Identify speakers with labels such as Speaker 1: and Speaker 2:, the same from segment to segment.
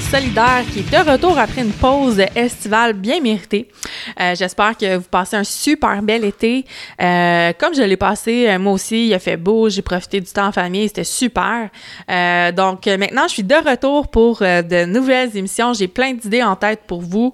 Speaker 1: Solidaire qui est de retour après une pause estivale bien méritée. Euh, j'espère que vous passez un super bel été. Euh, comme je l'ai passé, euh, moi aussi, il a fait beau, j'ai profité du temps en famille, c'était super. donc maintenant, je suis de retour pour de nouvelles émissions. J'ai plein d'idées en tête pour vous.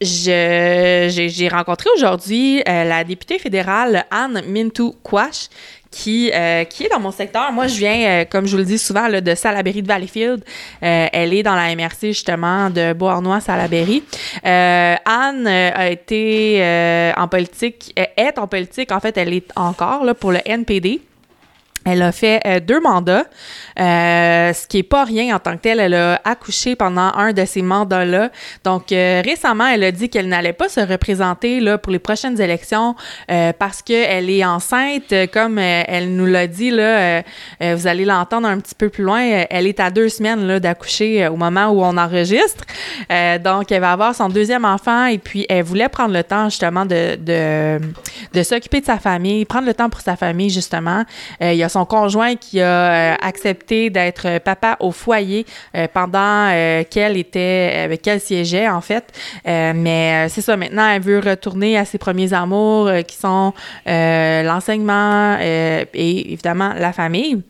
Speaker 1: j'ai rencontré aujourd'hui la députée fédérale Anne Mintou Quash, qui, euh, qui est dans mon secteur. Moi, je viens, euh, comme je vous le dis souvent, là, de Salaberry de Valleyfield. Euh, elle est dans la MRC, justement, de Beauharnois-Salaberry. Anne a été en politique, est en politique, en fait, elle est encore là, pour le NPD. Elle a fait euh, deux mandats, euh, ce qui est pas rien en tant que tel. Elle a accouché pendant un de ces mandats-là. Donc euh, récemment, elle a dit qu'elle n'allait pas se représenter là pour les prochaines élections parce qu'elle est enceinte. Comme elle nous l'a dit là, vous allez l'entendre un petit peu plus loin. Elle est à deux semaines là d'accoucher au moment où on enregistre. donc elle va avoir son deuxième enfant et puis elle voulait prendre le temps justement de de, de s'occuper de sa famille, prendre le temps pour sa famille justement. il a son conjoint qui a euh, accepté d'être papa au foyer euh, pendant euh, qu'elle était, qu'elle siégeait en fait. mais c'est ça, maintenant, elle veut retourner à ses premiers amours qui sont l'enseignement et évidemment la famille.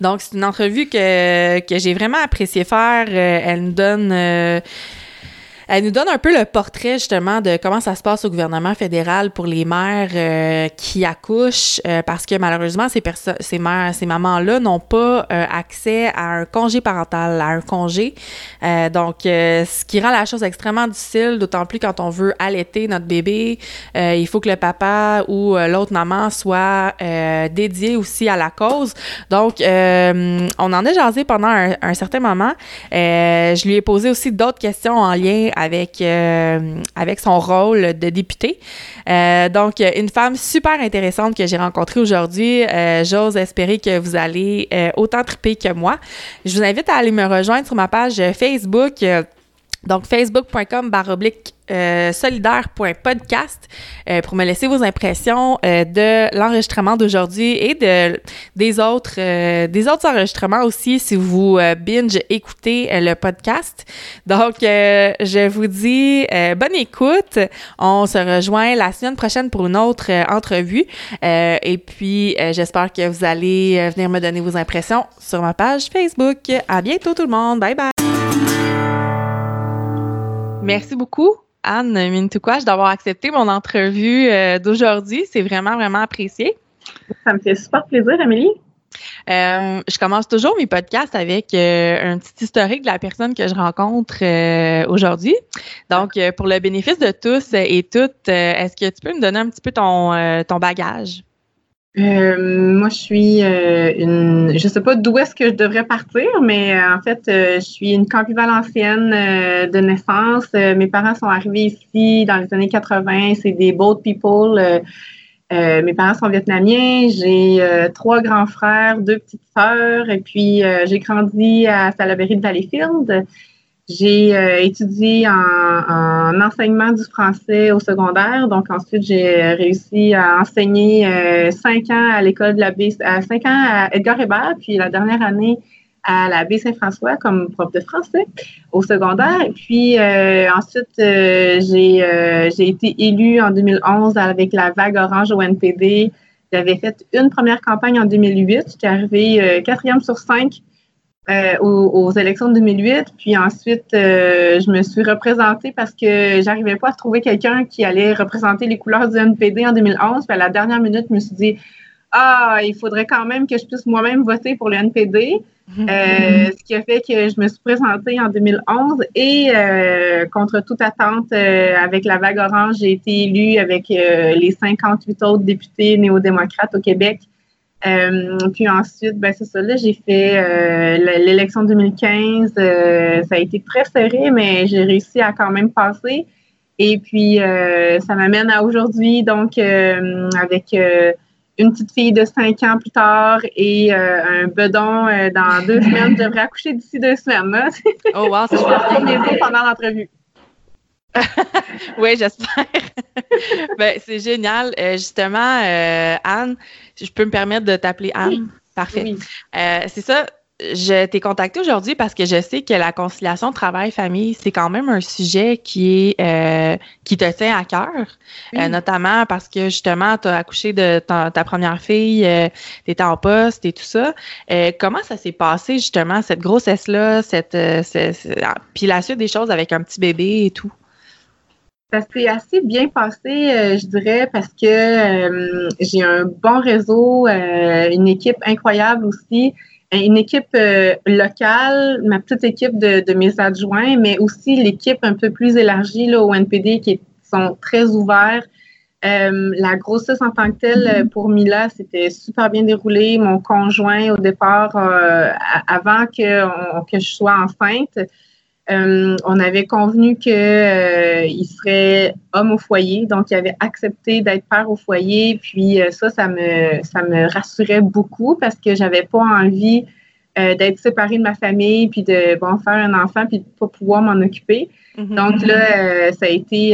Speaker 1: Donc, c'est une entrevue que, que j'ai vraiment apprécié faire. elle nous donne elle nous donne un peu le portrait justement de comment ça se passe au gouvernement fédéral pour les mères euh, qui accouchent euh, parce que malheureusement ces ces mères, ces mamans-là n'ont pas euh, accès à un congé parental, à un congé. donc ce qui rend la chose extrêmement difficile, d'autant plus quand on veut allaiter notre bébé, il faut que le papa ou l'autre maman soit dédié aussi à la cause. Donc on en a jasé pendant un, un certain moment. je lui ai posé aussi d'autres questions en lien avec, euh, avec son rôle de député. Euh, donc, une femme super intéressante que j'ai rencontrée aujourd'hui. Euh, j'ose espérer que vous allez autant triper que moi. Je vous invite à aller me rejoindre sur ma page Facebook. Donc, facebook.com baroblique euh, solidaire.podcast euh, pour me laisser vos impressions euh, de l'enregistrement d'aujourd'hui et de des autres des autres enregistrements aussi si vous binge écoutez le podcast. Donc je vous dis bonne écoute. On se rejoint la semaine prochaine pour une autre entrevue et puis j'espère que vous allez venir me donner vos impressions sur ma page Facebook. À bientôt tout le monde. Bye bye. Merci beaucoup, Anne Mintoukouach, d'avoir accepté mon entrevue euh, d'aujourd'hui. C'est vraiment, vraiment apprécié.
Speaker 2: Ça me fait super plaisir, Amélie.
Speaker 1: Euh, je commence toujours mes podcasts avec euh, un petit historique de la personne que je rencontre aujourd'hui. Donc, pour le bénéfice de tous et toutes, est-ce que tu peux me donner un petit peu ton, ton bagage?
Speaker 2: Euh, moi, je suis euh, une. Je sais pas d'où est-ce que je devrais partir, mais euh, en fait, je suis une campivalencienne de naissance. mes parents sont arrivés ici dans les années 80. C'est des boat people. mes parents sont vietnamiens. J'ai trois grands frères, deux petites sœurs, et puis j'ai grandi à Salaberry de Valleyfield. J'ai euh, étudié en, enseignement du français au secondaire. Donc ensuite, j'ai réussi à enseigner euh, cinq ans à l'école de la baie, cinq ans à Edgar Hébert, puis la dernière année à la baie Saint-François comme prof de français au secondaire. Puis euh, ensuite, j'ai j'ai été élue en 2011 avec la vague orange au NPD. J'avais fait une première campagne en 2008. J'étais arrivée quatrième sur cinq euh, aux, élections de 2008. Puis ensuite, euh, je me suis représentée parce que j'arrivais pas à trouver quelqu'un qui allait représenter les couleurs du NPD en 2011. Puis à la dernière minute, je me suis dit, ah, il faudrait quand même que je puisse moi-même voter pour le NPD. Euh, ce qui a fait que je me suis présentée en 2011 et contre toute attente, avec la vague orange, j'ai été élue avec les 58 autres députés néo-démocrates au Québec euh, puis ensuite, ben c'est ça, là, j'ai fait euh, l'élection 2015. Euh, ça a été très serré, mais j'ai réussi à quand même passer. Et puis, ça m'amène à aujourd'hui, donc, avec une petite fille de 5 ans plus tard et un bedon dans deux semaines. Je devrais accoucher d'ici deux semaines. Là.
Speaker 1: oh, wow,
Speaker 2: c'est chouette. pendant l'entrevue.
Speaker 1: oui, j'espère. ben, c'est génial. justement, Anne, je peux me permettre de t'appeler Anne. Parfait. Euh, c'est ça. je t'ai contacté aujourd'hui parce que je sais que la conciliation travail-famille, c'est quand même un sujet qui est euh, qui te tient à cœur, euh, notamment parce que justement, tu as accouché de ta, première fille, tu étais en poste et tout ça. comment ça s'est passé justement, cette grossesse-là, cette, ah, puis la suite des choses avec un petit bébé et tout?
Speaker 2: Ça s'est assez bien passé, je dirais, parce que j'ai un bon réseau, une équipe incroyable aussi une équipe euh, locale, ma petite équipe de, de, mes adjoints, mais aussi l'équipe un peu plus élargie là, au NPD qui sont très ouverts. Euh, la grossesse en tant que telle euh, pour Mila, c'était super bien déroulé. Mon conjoint, au départ, avant que, que je sois enceinte, euh, on avait convenu qu'il euh, serait homme au foyer, donc il avait accepté d'être père au foyer. Puis euh, ça, ça me, ça me rassurait beaucoup parce que j'avais pas envie d'être séparée de ma famille, puis de bon faire un enfant, puis de pas pouvoir m'en occuper. Mm-hmm. Donc là, ça a été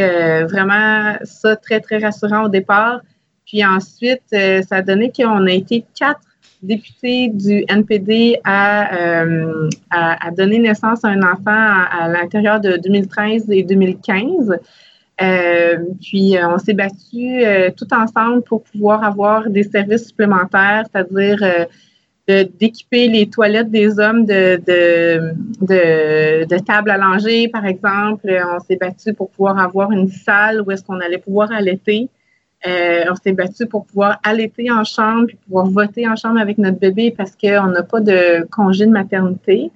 Speaker 2: vraiment ça très très rassurant au départ. Puis ensuite, ça a donné qu'on a été quatre député du NPD euh, a, a, donné naissance à un enfant à, l'intérieur de 2013 et 2015. Euh, puis euh, on s'est battu tout ensemble pour pouvoir avoir des services supplémentaires, c'est-à-dire d'équiper les toilettes des hommes de, de, de, de tables à langer, par exemple. On s'est battu pour pouvoir avoir une salle où est-ce qu'on allait pouvoir allaiter. Euh, on s'est battu pour pouvoir allaiter en chambre puis pouvoir voter en chambre avec notre bébé parce qu'on n'a pas de congé de maternité.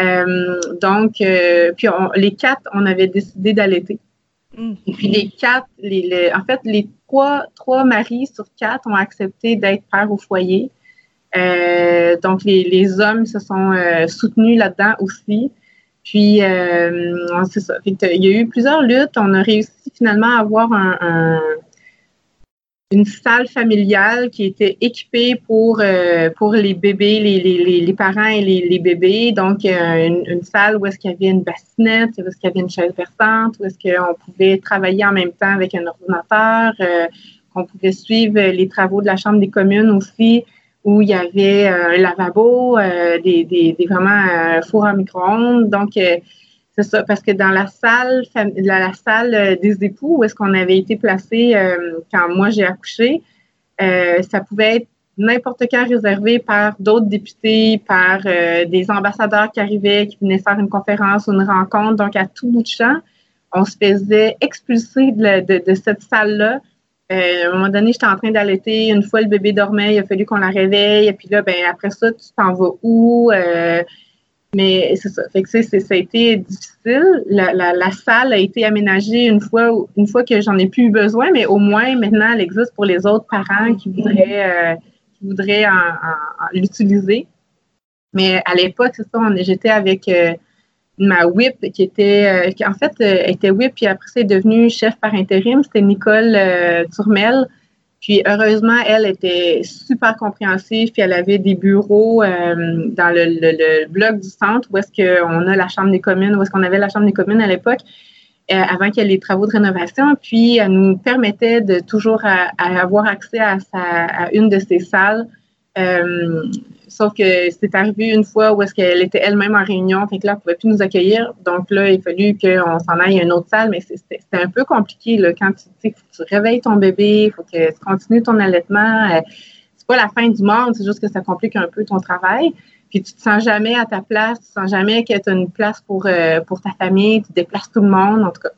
Speaker 2: Euh, donc, euh, puis les quatre, on avait décidé d'allaiter. Mm. Et puis les quatre, les, en fait, les trois, trois maris sur quatre ont accepté d'être pères au foyer. donc, les, les, hommes se sont soutenus là-dedans aussi. Puis, c'est ça. il y a eu plusieurs luttes. On a réussi finalement à avoir un une salle familiale qui était équipée pour, euh, pour les bébés, les, les, les, parents et les, les bébés. Donc, euh, une, une, salle où est-ce qu'il y avait une bassinette, où est-ce qu'il y avait une chaise versante, où est-ce qu'on pouvait travailler en même temps avec un ordinateur, euh, qu'on pouvait suivre les travaux de la Chambre des communes aussi, où il y avait un lavabo, des, des, des, vraiment un four à micro-ondes. Donc, c'est ça, parce que dans la salle, la, salle euh, des époux où est-ce qu'on avait été placé euh, quand moi j'ai accouché, euh, ça pouvait être n'importe quand réservé par d'autres députés, par des ambassadeurs qui arrivaient, qui venaient faire une conférence ou une rencontre. Donc, à tout bout de champ, on se faisait expulser de, cette salle-là. à un moment donné, j'étais en train d'allaiter. Une fois, le bébé dormait, il a fallu qu'on la réveille. Et puis là, ben après ça, tu t'en vas où? Mais c'est ça. Fait que, ça a été difficile. La, salle a été aménagée une fois, une fois que j'en ai plus eu besoin, mais au moins maintenant, elle existe pour les autres parents qui voudraient, euh, qui voudraient l'utiliser. Mais à l'époque, c'est ça, j'étais avec euh, ma whip qui était, euh, qui en fait, était whip, puis après, c'est devenu chef par intérim. C'était Nicole Turmel. Puis heureusement, elle était super compréhensive, puis elle avait des bureaux euh, dans le, le, bloc du centre où est-ce qu'on a la Chambre des communes, où est-ce qu'on avait la Chambre des communes à l'époque, euh, avant qu'il y ait les travaux de rénovation. Puis elle nous permettait de toujours avoir accès à, sa, à une de ces salles. Euh, Sauf que c'est arrivé une fois où est-ce qu'elle était elle-même en réunion, fait là, elle pouvait plus nous accueillir. Donc là, il a fallu qu'on s'en aille à une autre salle, mais c'était un peu compliqué quand tu faut que tu réveilles ton bébé, il faut que tu continues ton allaitement. Euh, c'est pas la fin du monde, c'est juste que ça complique un peu ton travail. Puis tu te sens jamais à ta place, tu te sens jamais que tu as une place pour, euh, pour ta famille, tu déplaces tout le monde, en tout cas.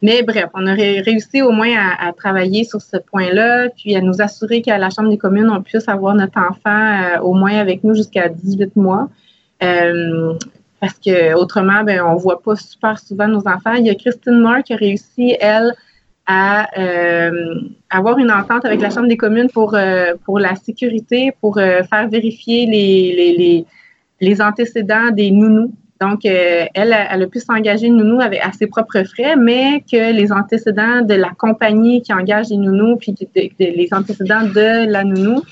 Speaker 2: Mais bref, on aurait réussi au moins à, travailler sur ce point-là, puis à nous assurer qu'à la Chambre des communes, on puisse avoir notre enfant euh, au moins avec nous jusqu'à 18 mois. Euh, parce que autrement, ben, on voit pas super souvent nos enfants. Il y a Christine Moore qui a réussi, elle, à euh, avoir une entente avec la Chambre des communes pour, pour la sécurité, pour faire vérifier les, les, les, les antécédents des nounous donc, euh, elle, elle a pu s'engager nounou avec, à ses propres frais, mais que les antécédents de la compagnie qui engage les nounous, puis les antécédents de la nounou,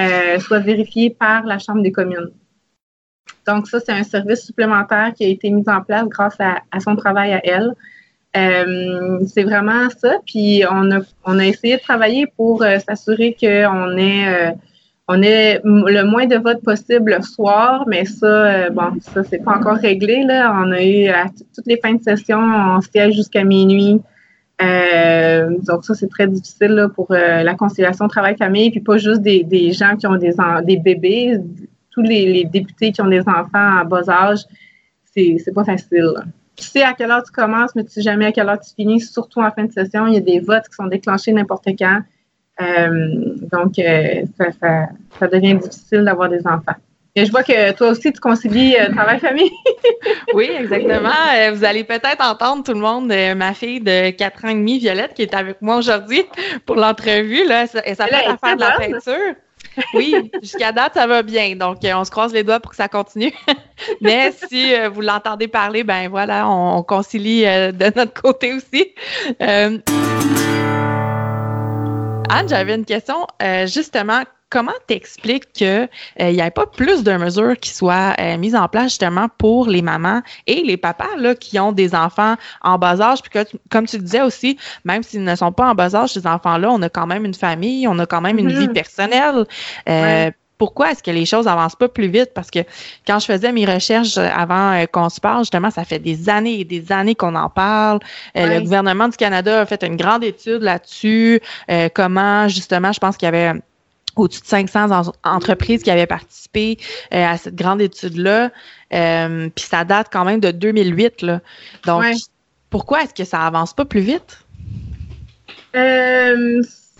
Speaker 2: euh, soient vérifiés par la Chambre des communes. Donc, ça, c'est un service supplémentaire qui a été mis en place grâce à, son travail à elle. Euh, c'est vraiment ça. Puis, on a, on a essayé de travailler pour s'assurer qu'on ait on ait le moins de votes possible le soir, mais ça, euh, bon, ça, c'est pas encore réglé. Là. On a eu à toutes les fins de session, on siège jusqu'à minuit. Euh, donc ça, c'est très difficile pour euh, la conciliation travail-famille, puis pas juste des, gens qui ont des, des bébés, tous les, députés qui ont des enfants en bas âge, c'est, c'est pas facile. Tu sais à quelle heure tu commences, mais tu sais jamais à quelle heure tu finis, surtout en fin de session. Il y a des votes qui sont déclenchés n'importe quand. Euh, donc, euh, ça, ça, devient difficile d'avoir des enfants. Et je vois que toi aussi, tu concilies euh, travail-famille.
Speaker 1: oui, exactement. vous allez peut-être entendre tout le monde, ma fille de 4 ans et demi, Violette, qui est avec moi aujourd'hui pour l'entrevue. Là, elle s'apprête à faire de la peinture. Oui, jusqu'à date, ça va bien. Donc, on se croise les doigts pour que ça continue. Mais si vous l'entendez parler, ben voilà, on, concilie de notre côté aussi. Anne, j'avais une question. Euh, justement, comment t'expliques qu'il euh, n'y ait pas plus de mesures qui soient euh, mises en place justement pour les mamans et les papas là, qui ont des enfants en bas âge? Puis que, comme tu le disais aussi, même s'ils ne sont pas en bas âge, ces enfants-là, on a quand même une famille, on a quand même une vie mm-hmm. personnelle pourquoi est-ce que les choses avancent pas plus vite? Parce que quand je faisais mes recherches avant euh, qu'on se parle, justement, ça fait des années et des années qu'on en parle. Euh, le gouvernement du Canada a fait une grande étude là-dessus. Euh, comment, justement, je pense qu'il y avait au-dessus de 500 entreprises qui avaient participé à cette grande étude-là. Puis ça date quand même de 2008. Là. Donc, pourquoi est-ce que ça avance pas plus vite?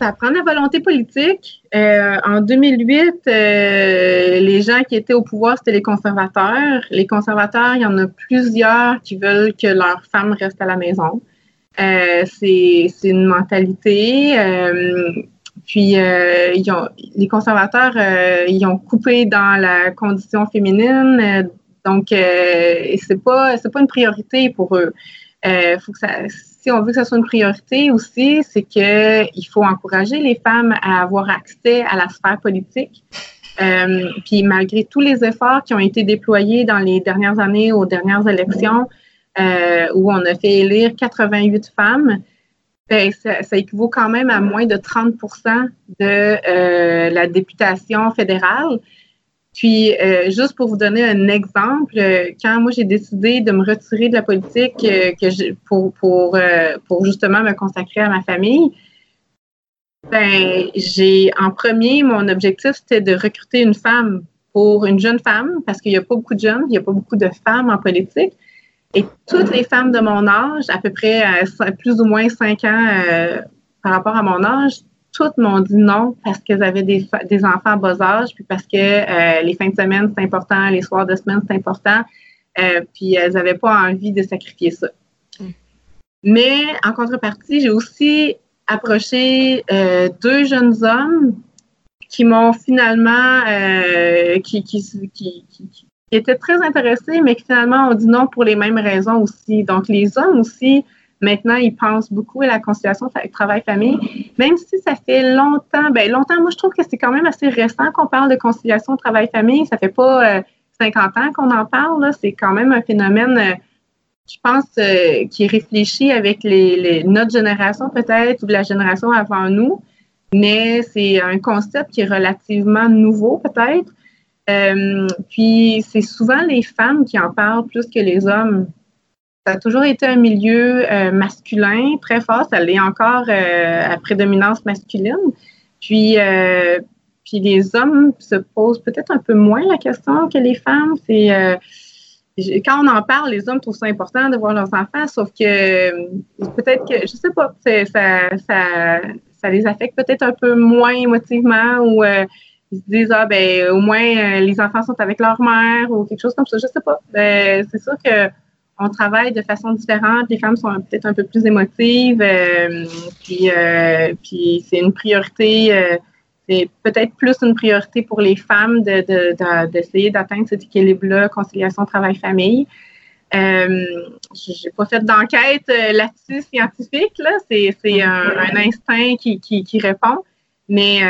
Speaker 2: Ça prend la volonté politique. Euh, en 2008, euh, les gens qui étaient au pouvoir, c'était les conservateurs. Les conservateurs, il y en a plusieurs qui veulent que leurs femmes restent à la maison. Euh, c'est une mentalité. puis ils ont, les conservateurs, ils ont coupé dans la condition féminine. donc, c'est pas pas une priorité pour eux. Faut que si on veut que ce soit une priorité aussi, c'est qu'il faut encourager les femmes à avoir accès à la sphère politique. Euh, puis malgré tous les efforts qui ont été déployés dans les dernières années aux dernières élections, euh, où on a fait élire 88 femmes, ben, ça, équivaut quand même à moins de 30% de euh, la députation fédérale. Puis, euh, juste pour vous donner un exemple, euh, quand moi j'ai décidé de me retirer de la politique euh, que pour, pour, pour justement me consacrer à ma famille, ben, j'ai en premier, mon objectif, c'était de recruter une femme pour une jeune femme, parce qu'il n'y a pas beaucoup de jeunes, il n'y a pas beaucoup de femmes en politique. Et toutes les femmes de mon âge, à peu près plus ou moins cinq ans par rapport à mon âge, toutes m'ont dit non parce qu'elles avaient des, des, enfants à bas âge, puis parce que euh, les fins de semaine, c'est important, les soirs de semaine, c'est important. Euh, puis elles n'avaient pas envie de sacrifier ça. Mm. Mais en contrepartie, j'ai aussi approché euh, deux jeunes hommes qui m'ont finalement, qui, qui, qui, qui, étaient très intéressés, mais qui finalement ont dit non pour les mêmes raisons aussi. Donc les hommes aussi Maintenant, ils pensent beaucoup à la conciliation travail-famille, même si ça fait longtemps. Ben longtemps, moi, je trouve que c'est quand même assez récent qu'on parle de conciliation travail-famille. Ça fait pas 50 euh, ans qu'on en parle. C'est quand même un phénomène, euh, je pense, euh, qui est réfléchi avec notre génération peut-être ou la génération avant nous. Mais c'est un concept qui est relativement nouveau peut-être. puis c'est souvent les femmes qui en parlent plus que les hommes ça a toujours été un milieu euh, masculin très fort. Ça l'est encore euh, à prédominance masculine. Puis, euh, puis les hommes se posent peut-être un peu moins la question que les femmes. C'est quand on en parle, les hommes trouvent ça important de voir leurs enfants, sauf que peut-être que, je sais pas, ça, ça, ça les affecte peut-être un peu moins émotivement ou ils se disent, ah, ben, au moins, les enfants sont avec leur mère ou quelque chose comme ça. Je sais pas. Ben, c'est sûr que on travaille de façon différente. Les femmes sont peut-être un peu plus émotives, euh, puis, euh, puis c'est une priorité. Euh, c'est peut-être plus une priorité pour les femmes d'essayer de, d'atteindre cet équilibre-là, conciliation travail-famille. Euh, j'ai pas fait d'enquête là-dessus scientifique, là. C'est, un, instinct qui, qui, répond. Mais,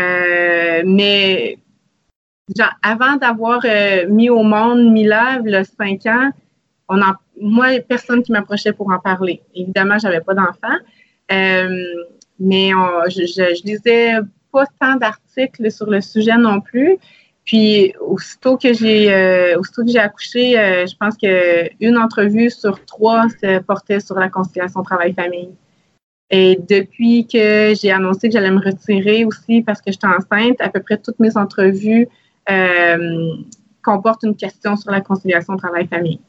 Speaker 2: mais genre, avant d'avoir mis au monde Mila, il y a cinq ans, on en moi, personne qui m'approchait pour en parler. Évidemment, j'avais pas d'enfant, euh, mais je, lisais pas tant d'articles sur le sujet non plus. Puis aussitôt que j'ai euh, aussitôt que j'ai accouché, euh, je pense que une entrevue sur trois se portait sur la conciliation travail-famille. Et depuis que j'ai annoncé que j'allais me retirer aussi parce que j'étais enceinte, à peu près toutes mes entrevues euh, comportent une question sur la conciliation travail-famille.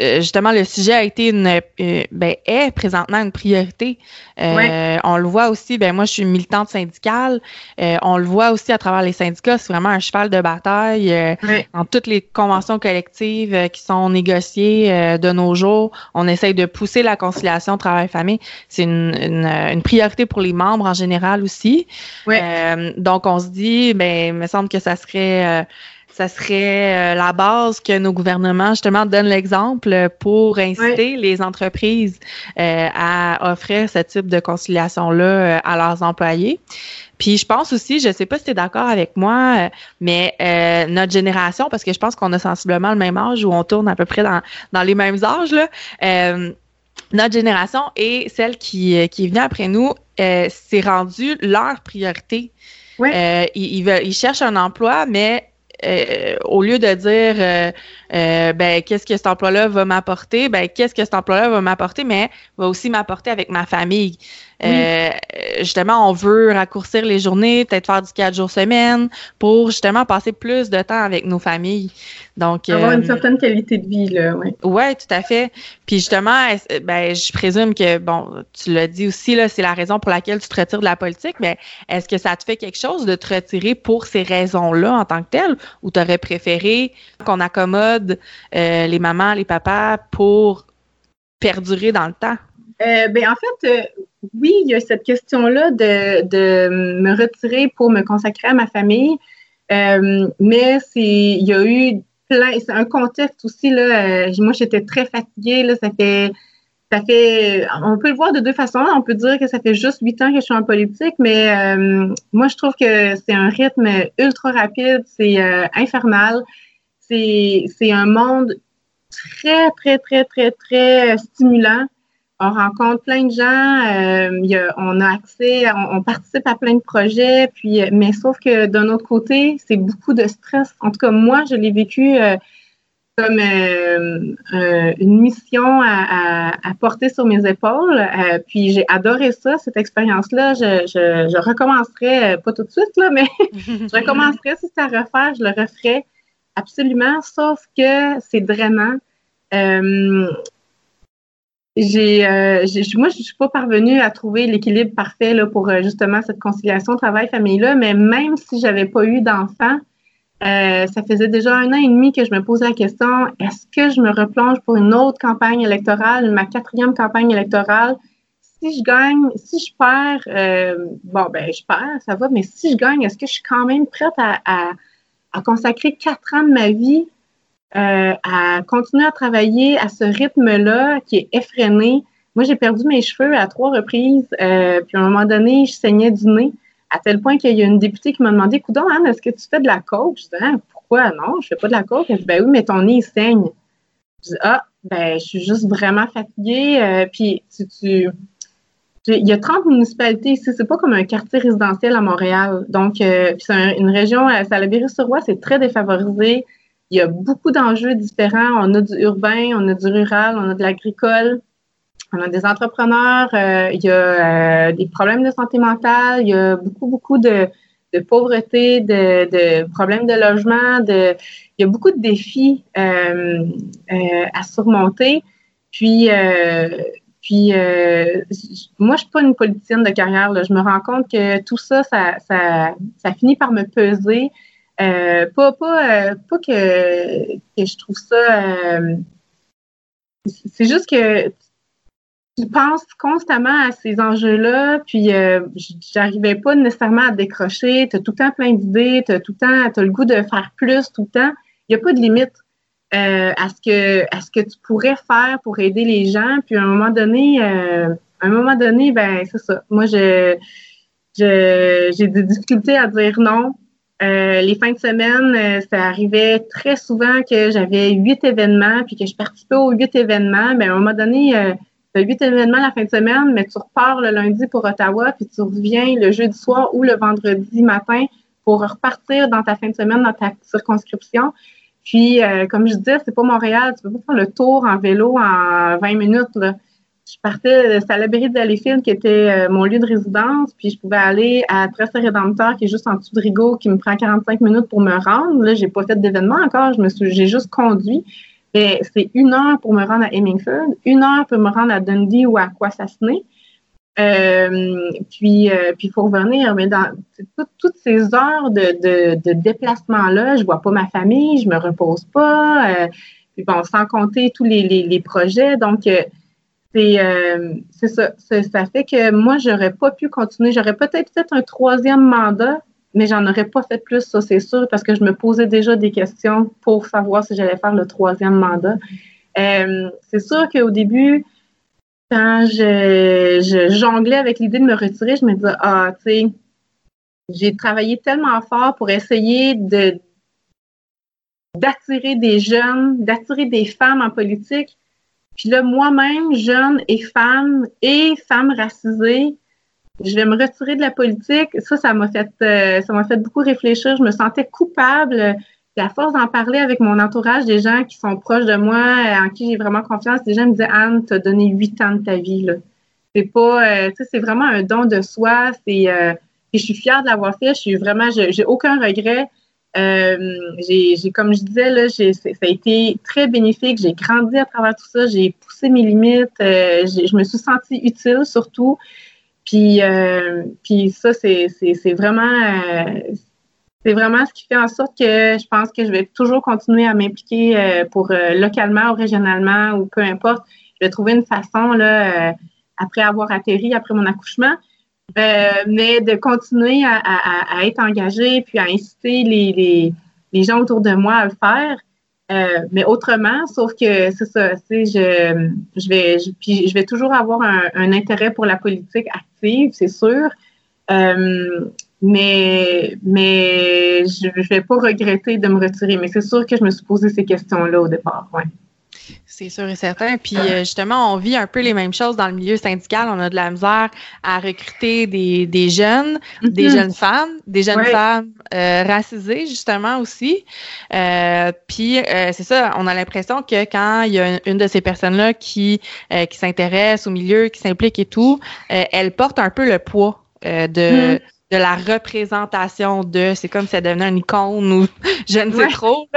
Speaker 1: Euh, justement, le sujet a été une, euh, ben, est présentement une priorité. Euh, on le voit aussi, ben, moi, je suis militante syndicale. on le voit aussi à travers les syndicats. C'est vraiment un cheval de bataille dans toutes les conventions collectives qui sont négociées de nos jours. On essaye de pousser la conciliation travail-famille. C'est une, une, priorité pour les membres en général aussi. donc, on se dit, ben, il me semble que ça serait ça serait euh, la base que nos gouvernements justement donnent l'exemple pour inciter les entreprises euh, à offrir ce type de conciliation-là euh, à leurs employés. Puis je pense aussi, je sais pas si tu es d'accord avec moi, mais notre génération, parce que je pense qu'on a sensiblement le même âge ou on tourne à peu près dans, dans les mêmes âges, là, notre génération et celle qui, qui est venue après nous, c'est rendu leur priorité. ils, ils, veulent, ils cherchent un emploi, mais euh, au lieu de dire euh, euh, ben qu'est-ce que cet emploi-là va m'apporter, ben qu'est-ce que cet emploi-là va m'apporter, mais va aussi m'apporter avec ma famille. Euh, justement, on veut raccourcir les journées, peut-être faire du quatre jours semaine pour justement passer plus de temps avec nos familles. Donc
Speaker 2: avoir une euh, certaine qualité de vie là, oui.
Speaker 1: Ouais, tout à fait. Puis justement, ben je présume que bon, tu l'as dit aussi là, c'est la raison pour laquelle tu te retires de la politique, mais est-ce que ça te fait quelque chose de te retirer pour ces raisons-là en tant que telles? Ou tu aurais préféré qu'on accommode euh, les mamans, les papas pour perdurer dans le temps?
Speaker 2: Euh, ben, en fait, euh, oui, il y a cette question-là de, de, me retirer pour me consacrer à ma famille, euh, mais il y a eu plein, c'est un contexte aussi, là, moi j'étais très fatiguée, là, ça fait, ça fait, on peut le voir de deux façons, on peut dire que ça fait juste huit ans que je suis en politique, mais moi je trouve que c'est un rythme ultra rapide, c'est infernal, c'est, c'est un monde très, très, très, très, très stimulant on rencontre plein de gens, euh, on a accès, on, participe à plein de projets, puis euh, mais sauf que d'un autre côté, c'est beaucoup de stress. En tout cas, moi, je l'ai vécu euh, comme une mission à, porter sur mes épaules. puis j'ai adoré ça, cette expérience-là. Je, je, je, recommencerai, pas tout de suite, là, mais je recommencerai si c'est à refaire, je le referai absolument, sauf que c'est drainant j'ai, euh, moi, je suis pas parvenue à trouver l'équilibre parfait là, pour euh, justement cette conciliation travail-famille-là, mais même si j'avais pas eu d'enfant, euh, ça faisait déjà un an et demi que je me posais la question est-ce que je me replonge pour une autre campagne électorale, ma quatrième campagne électorale? Si je gagne, si je perds, euh, bon, ben, je perds, ça va, mais si je gagne, est-ce que je suis quand même prête à, à, à consacrer quatre ans de ma vie euh, à continuer à travailler à ce rythme-là qui est effréné. Moi, j'ai perdu mes cheveux à trois reprises, euh, puis à un moment donné, je saignais du nez, à tel point qu'il y a une députée qui m'a demandé Coudon, Anne, est-ce que tu fais de la coke? Je dis ah, Pourquoi? Non, je fais pas de la coke? Elle dit Ben oui, mais ton nez, il saigne. Je dis Ah, ben, je suis juste vraiment fatiguée. Euh, puis tu, tu il y a 30 municipalités ici. C'est pas comme un quartier résidentiel à Montréal. Donc, c'est une région, à Salaberry-sur-Roi, c'est très défavorisé. Il y a beaucoup d'enjeux différents. On a du urbain, on a du rural, on a de l'agricole, on a des entrepreneurs, euh, il y a euh, des problèmes de santé mentale, il y a beaucoup, beaucoup de, pauvreté, de, problèmes de logement, de, il y a beaucoup de défis euh, à surmonter. Puis, puis moi, je suis pas une politicienne de carrière. Je me rends compte que tout ça, ça, ça finit par me peser. Euh, pas, pas, euh, pas que, que, je trouve ça. Euh, c'est juste que tu penses constamment à ces enjeux-là, puis j'arrivais pas nécessairement à décrocher. Tu tout le temps plein d'idées, tu as tout le temps, as le goût de faire plus tout le temps. Il n'y a pas de limite à, ce que, à ce que tu pourrais faire pour aider les gens. Puis à un moment donné, à un moment donné, ben c'est ça. Moi, je, j'ai des difficultés à dire non. Euh, les fins de semaine, euh, ça arrivait très souvent que j'avais huit événements, puis que je participais aux huit événements. Mais à un moment donné, euh, tu as huit événements la fin de semaine, mais tu repars le lundi pour Ottawa, puis tu reviens le jeudi soir ou le vendredi matin pour repartir dans ta fin de semaine, dans ta circonscription. Puis, comme je disais, c'est pas Montréal, tu peux pas faire le tour en vélo en 20 minutes. Là. Je partais, c'était à la de qui était euh, mon lieu de résidence, puis je pouvais aller à Tresse Rédempteur qui est juste en dessous de Rigaud, qui me prend 45 minutes pour me rendre. Là, j'ai pas fait d'événement encore, je me suis, j'ai juste conduit. Mais c'est une heure pour me rendre à Hemingford, une heure pour me rendre à Dundee ou à Quasasney. Euh, puis, euh, puis faut revenir, mais dans toutes ces heures de, de, déplacement-là, je vois pas ma famille, je me repose pas, euh, puis bon, sans compter tous les, les, projets. Donc, euh, c'est c'est ça, ça fait que moi, j'aurais pas pu continuer. J'aurais peut-être fait un troisième mandat, mais j'en aurais pas fait plus, ça c'est sûr, parce que je me posais déjà des questions pour savoir si j'allais faire le troisième mandat. c'est sûr qu'au début, quand je, jonglais avec l'idée de me retirer, je me disais, ah, tu sais, j'ai travaillé tellement fort pour essayer de d'attirer des jeunes, d'attirer des femmes en politique. Puis là, moi-même, jeune et femme et femme racisée, je vais me retirer de la politique. Ça, ça m'a fait, euh, ça m'a fait beaucoup réfléchir. Je me sentais coupable puis à force d'en parler avec mon entourage, des gens qui sont proches de moi, euh, en qui j'ai vraiment confiance, des gens me disaient Anne, t'as donné huit ans de ta vie. C'est pas, euh, c'est vraiment un don de soi. C'est, euh, et je suis fière de l'avoir fait. Je suis vraiment, j'ai aucun regret. J'ai, comme je disais là, ça a été très bénéfique. J'ai grandi à travers tout ça. J'ai poussé mes limites. je me suis sentie utile surtout. Puis, puis ça, c'est, vraiment, c'est vraiment ce qui fait en sorte que je pense que je vais toujours continuer à m'impliquer euh, pour euh, localement ou régionalement ou peu importe. Je vais trouver une façon, là, euh, après avoir atterri, après mon accouchement, mais de continuer à, être engagée puis à inciter les, gens autour de moi à le faire. mais autrement, sauf que c'est ça, je, je vais, je, vais toujours avoir un, intérêt pour la politique active, c'est sûr. Mais, mais je ne vais pas regretter de me retirer. Mais c'est sûr que je me suis posé ces questions-là au départ. Ouais.
Speaker 1: C'est sûr et certain. Puis euh, justement, on vit un peu les mêmes choses dans le milieu syndical. On a de la misère à recruter des, des jeunes, des mm-hmm. jeunes femmes, des jeunes femmes euh, racisées, justement aussi. Euh, puis c'est ça, on a l'impression que quand il y a une, de ces personnes-là qui, qui s'intéresse au milieu, qui s'implique et tout, elle porte un peu le poids de, mm-hmm de la représentation de, c'est comme si ça devenait une icône ou je ne sais trop,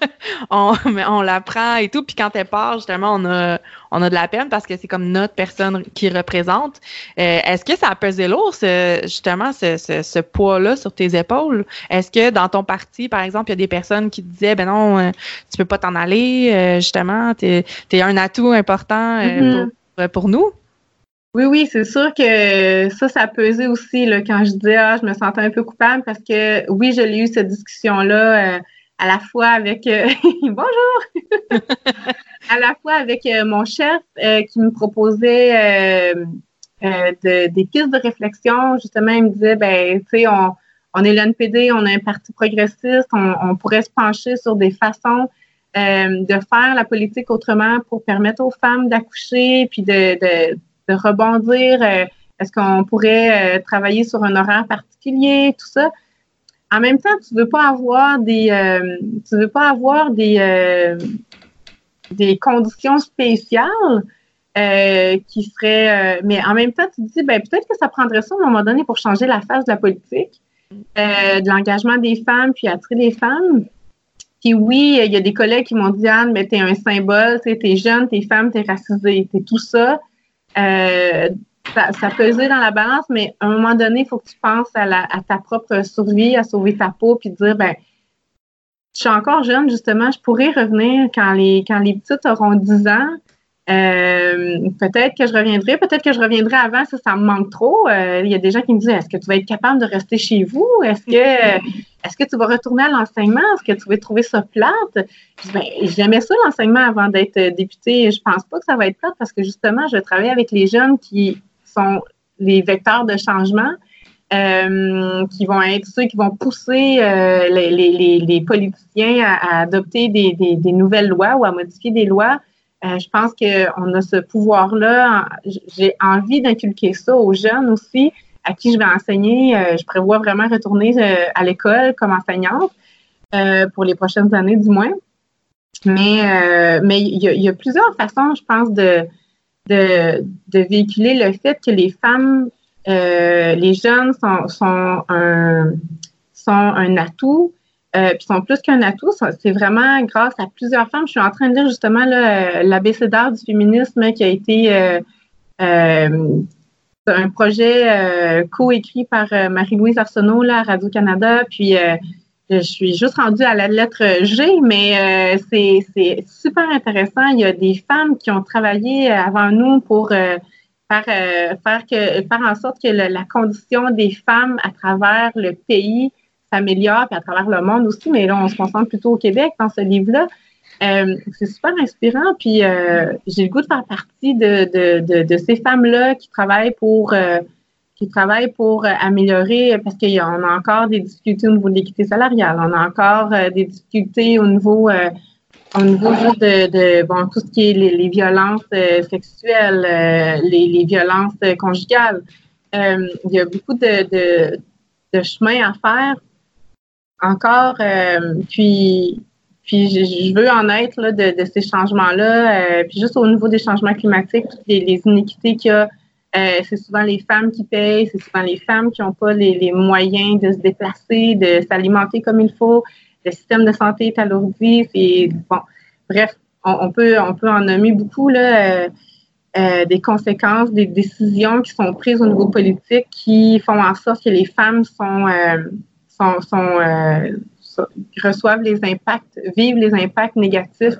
Speaker 1: on, mais on la prend et tout. Puis quand elle part, justement, on a, on a de la peine parce que c'est comme notre personne qui représente. Euh, est-ce que ça a pesé lourd, justement, ce, ce, poids-là sur tes épaules? Est-ce que dans ton parti, par exemple, il y a des personnes qui te disaient, ben non, euh, tu peux pas t'en aller, euh, justement, tu es, un atout important mm-hmm. pour, pour nous?
Speaker 2: Oui, oui, c'est sûr que ça, ça pesé aussi là, quand je disais ah, je me sentais un peu coupable parce que oui, je l'ai eu cette discussion-là euh, à la fois avec euh, bonjour à la fois avec euh, mon chef qui me proposait des pistes de réflexion. Justement, il me disait ben, tu sais, on, on est l'NPD, on a un parti progressiste, on, pourrait se pencher sur des façons de faire la politique autrement pour permettre aux femmes d'accoucher puis de de rebondir. Euh, est-ce qu'on pourrait euh, travailler sur un horaire particulier, tout ça? En même temps, tu veux pas avoir des, euh, tu veux pas avoir des, des conditions spéciales qui seraient, mais en même temps, tu te dis, ben peut-être que ça prendrait ça à un moment donné pour changer la face de la politique, de l'engagement des femmes, puis attirer les femmes. Puis oui, il y a des collègues qui m'ont dit, Anne, mais t'es un symbole, t'es jeune, t'es femme, t'es racisée, t'es tout ça. Euh, ça, ça pesait dans la balance, mais à un moment donné, il faut que tu penses à, la, à, ta propre survie, à sauver ta peau, puis dire, ben, je suis encore jeune, justement, je pourrais revenir quand les, quand les petites auront 10 ans. Euh, peut-être que je reviendrai, peut-être que je reviendrai avant, ça, ça me manque trop. Euh, il y a des gens qui me disent est-ce que tu vas être capable de rester chez vous? Est-ce que est-ce que tu vas retourner à l'enseignement? Est-ce que tu vas trouver ça plate? Ben, j'aimais ça l'enseignement avant d'être députée. Je pense pas que ça va être plate parce que justement, je travaille avec les jeunes qui sont les vecteurs de changement. Euh, qui vont être ceux qui vont pousser les, politiciens à, adopter des, nouvelles lois ou à modifier des lois je pense qu'on a ce pouvoir-là. J'ai envie d'inculquer ça aux jeunes aussi, à qui je vais enseigner. je prévois vraiment retourner à l'école comme enseignante pour les prochaines années, du moins. Mais mais il y, a plusieurs façons, je pense, de, de, de véhiculer le fait que les femmes euh, les jeunes sont, sont, un, sont un atout, euh, puis sont plus qu'un atout. C'est vraiment grâce à plusieurs femmes. Je suis en train de lire justement euh, l'abécédaire du féminisme qui a été euh, un projet coécrit par Marie-Louise Arsenault à Radio-Canada. Puis je suis juste rendue à la lettre G, mais c'est super intéressant. Il y a des femmes qui ont travaillé avant nous pour faire, euh, faire, faire en sorte que la condition des femmes à travers le pays s'améliore, puis à travers le monde aussi, mais là, on se concentre plutôt au Québec dans ce livre-là. Euh, c'est super inspirant, puis euh, j'ai le goût de faire partie de, de, de, ces femmes-là qui travaillent pour qui travaillent pour améliorer, parce en a encore des difficultés au niveau de l'équité salariale, on a encore des difficultés au niveau au niveau juste de, bon, tout ce qui est les, violences euh, sexuelles, euh, les, violences euh, conjugales, il y a beaucoup de, de, de à faire encore. puis, puis je, veux en être là, de, ces changements-là. puis juste au niveau des changements climatiques, les, les iniquités qu'il y a, c'est souvent les femmes qui payent, c'est souvent les femmes qui n'ont pas les, moyens de se déplacer, de s'alimenter comme il faut le système de santé est alourdi. Bref, on, peut on peut en nommer beaucoup là. Euh, euh, des conséquences, des décisions qui sont prises au niveau politique qui font en sorte que les femmes sont, euh, reçoivent les impacts, vivent les impacts négatifs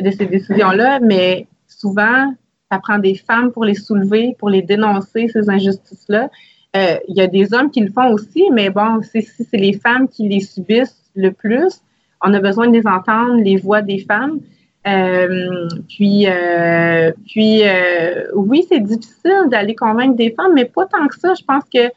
Speaker 2: de ces décisions-là, mais souvent, ça prend des femmes pour les soulever, pour les dénoncer, ces injustices-là. Il y a des hommes qui le font aussi, mais bon, si c'est les femmes qui les subissent, le plus. On a besoin de les entendre, les voix des femmes. Euh, puis, euh, puis euh, oui, c'est difficile d'aller convaincre des femmes, mais pas tant que ça. Je pense que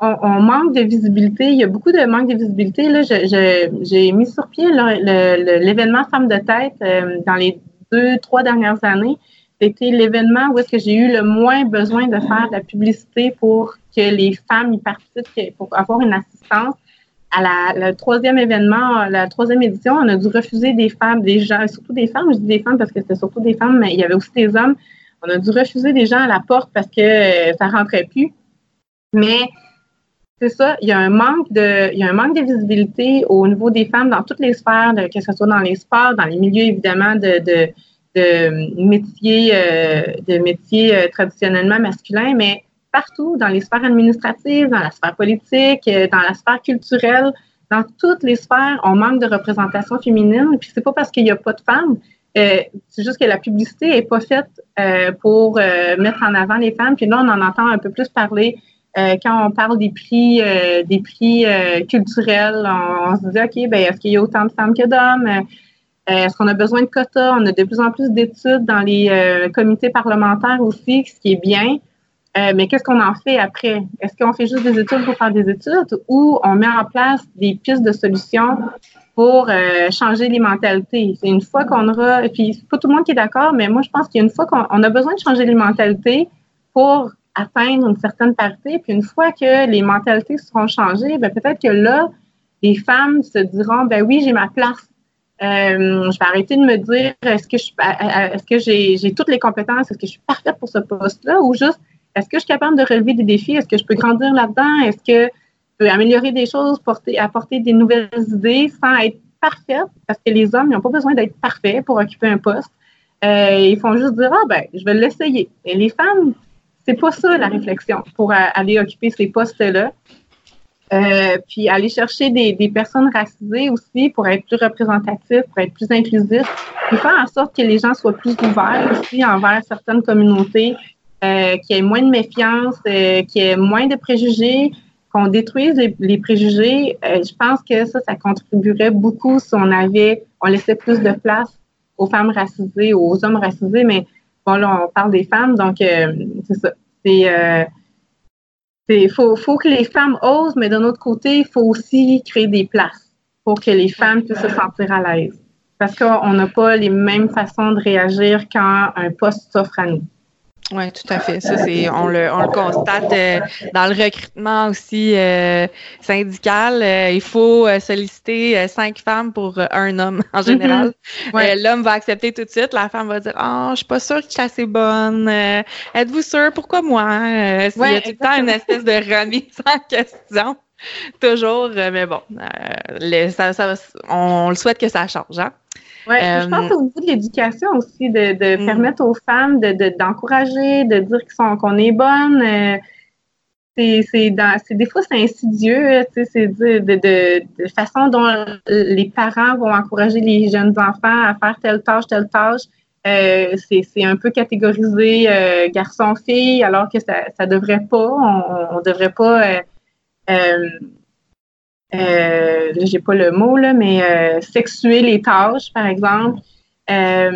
Speaker 2: on, manque de visibilité. Il y a beaucoup de manque de visibilité. Là, j'ai mis sur pied l'événement Femmes de tête dans les deux, trois dernières années. C'était l'événement où est-ce que j'ai eu le moins besoin de faire de la publicité pour que les femmes y participent, pour avoir une assistance à la, le troisième événement, la troisième édition, on a dû refuser des femmes, des gens, surtout des femmes, je dis des femmes parce que c'était surtout des femmes, mais il y avait aussi des hommes. On a dû refuser des gens à la porte parce que euh, ça rentrait plus. Mais c'est ça, il y a un manque de, il y a un manque de visibilité au niveau des femmes dans toutes les sphères, que ce soit dans les sports, dans les milieux évidemment de, de, de métiers, euh, de métiers euh, traditionnellement masculins, mais partout, dans les sphères administratives, dans la sphère politique, euh, dans la sphère culturelle, dans toutes les sphères, on manque de représentation féminine. Puis c'est pas parce qu'il n'y a pas de femmes, euh, c'est juste que la publicité n'est pas faite euh, pour mettre en avant les femmes. Puis là, on en entend un peu plus parler quand on parle des prix, des prix culturels. On, se dit, ok, ben est-ce qu'il y a autant de femmes que d'hommes? Est-ce qu'on a besoin de quotas? On a de plus en plus d'études dans les comités parlementaires aussi, ce qui est bien. Euh, mais qu'est-ce qu'on en fait après? Est-ce qu'on fait juste des études pour faire des études ou on met en place des pistes de solutions pour euh, changer les mentalités? C'est une fois qu'on aura, puis pas tout le monde qui est d'accord, mais moi je pense qu'il y a une fois qu'on a besoin de changer les mentalités pour atteindre une certaine parité, puis une fois que les mentalités seront changées, ben peut-être que là, les femmes se diront, ben oui, j'ai ma place. Euh, je vais arrêter de me dire est-ce que je est-ce que j'ai toutes les compétences, est-ce que je suis parfaite pour ce poste-là, ou juste est-ce que je suis capable de relever des défis? Est-ce que je peux grandir là-dedans? Est-ce que je peux améliorer des choses, porter, apporter des nouvelles idées sans être parfaite? Parce que les hommes, n'ont pas besoin d'être parfaits pour occuper un poste. Euh, ils font juste dire, ah ben, je vais l'essayer. Et les femmes, c'est pas ça la réflexion pour aller occuper ces postes-là. Euh, puis aller chercher des, personnes racisées aussi pour être plus représentatifs, pour être plus inclusifs, puis faire en sorte que les gens soient plus ouverts aussi envers certaines communautés, euh, qu'il y ait moins de méfiance, euh, qu'il y ait moins de préjugés, qu'on détruise les, préjugés. Euh, je pense que ça, ça contribuerait beaucoup si on avait, on laissait plus de place aux femmes racisées, aux hommes racisés, mais on parle des femmes, donc c'est ça. Il faut, faut, que les femmes osent, mais d'un autre côté, il faut aussi créer des places pour que les femmes puissent se sentir à l'aise. parce qu'on n'a pas les mêmes façons de réagir quand un poste s'offre à nous.
Speaker 1: Oui, tout à fait. Ça, c'est on le, on le constate euh, dans le recrutement aussi euh, syndical. Euh, il faut solliciter cinq femmes pour un homme en général. Mm-hmm. L'homme va accepter tout de suite. La femme va dire Ah, oh, je suis pas sûre que je suis assez bonne. Êtes-vous sûre? Pourquoi moi? il y a tout le temps une espèce de remise en question. Toujours, mais bon, ça, ça, on le souhaite que ça change. Hein?
Speaker 2: Oui, je pense euh, au niveau de l'éducation aussi, de, de mm. permettre aux femmes d'encourager, de, de, dire qu'on est bonne. Euh, c'est des fois c'est insidieux, c'est de, de, de, façon dont les parents vont encourager les jeunes enfants à faire telle tâche, telle tâche. Euh, c'est un peu catégorisé euh, garçon-fille, alors que ça ne devrait pas. On ne devrait pas euh, là, j'ai pas le mot, là, mais euh, sexuer les tâches, par exemple. Euh,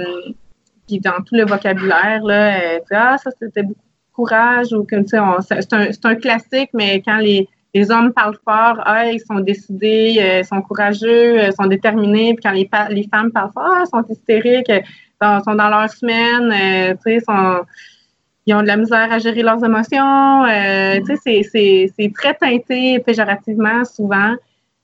Speaker 2: puis dans tout le vocabulaire, là, euh, ah, ça, c'était beaucoup de courage, ou comme c'est un, un, classique, mais quand les, les hommes parlent fort, ah, ils sont décidés, euh, ils sont courageux, ils sont déterminés, puis quand les, les femmes parlent fort, ah, ils sont hystériques, ils sont dans leur semaine, tu sais, sont ils ont de la misère à gérer leurs émotions. Euh, tu sais, c'est très teinté péjorativement souvent.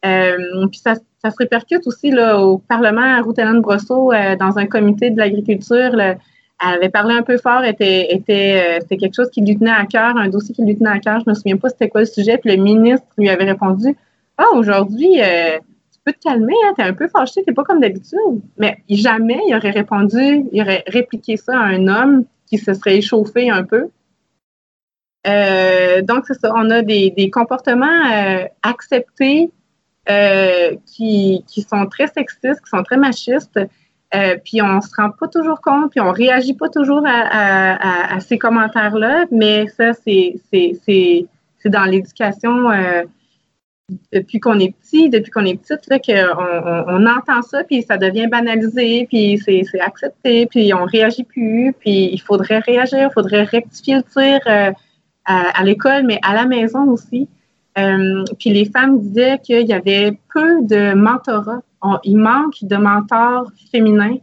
Speaker 2: Euh, puis ça, ça, se répercute aussi là, au Parlement. Ruth Hélène Brosseau, euh, dans un comité de l'agriculture, elle avait parlé un peu fort, était, était, c'était quelque chose qui lui tenait à cœur, un dossier qui lui tenait à cœur. Je me souviens pas c'était quoi le sujet. Puis le ministre lui avait répondu Ah, aujourd'hui, tu peux te calmer, hein, tu es un peu fâché, t'es pas comme d'habitude. Mais jamais il aurait répondu, il aurait répliqué ça à un homme qui se serait échauffé un peu. Euh, donc, c'est ça, on a des, des comportements euh, acceptés euh, qui, qui, sont très sexistes, qui sont très machistes, puis on se rend pas toujours compte, puis on réagit pas toujours à, à, ces commentaires-là, mais ça, c'est dans l'éducation depuis qu'on est petit, depuis qu'on est petite, qu'on on, entend ça, puis ça devient banalisé, puis c'est accepté, puis on réagit plus, puis il faudrait réagir, il faudrait rectifier le tir euh, à, l'école, mais à la maison aussi. Euh, puis les femmes disaient qu'il y avait peu de mentorat. il manque de mentors féminins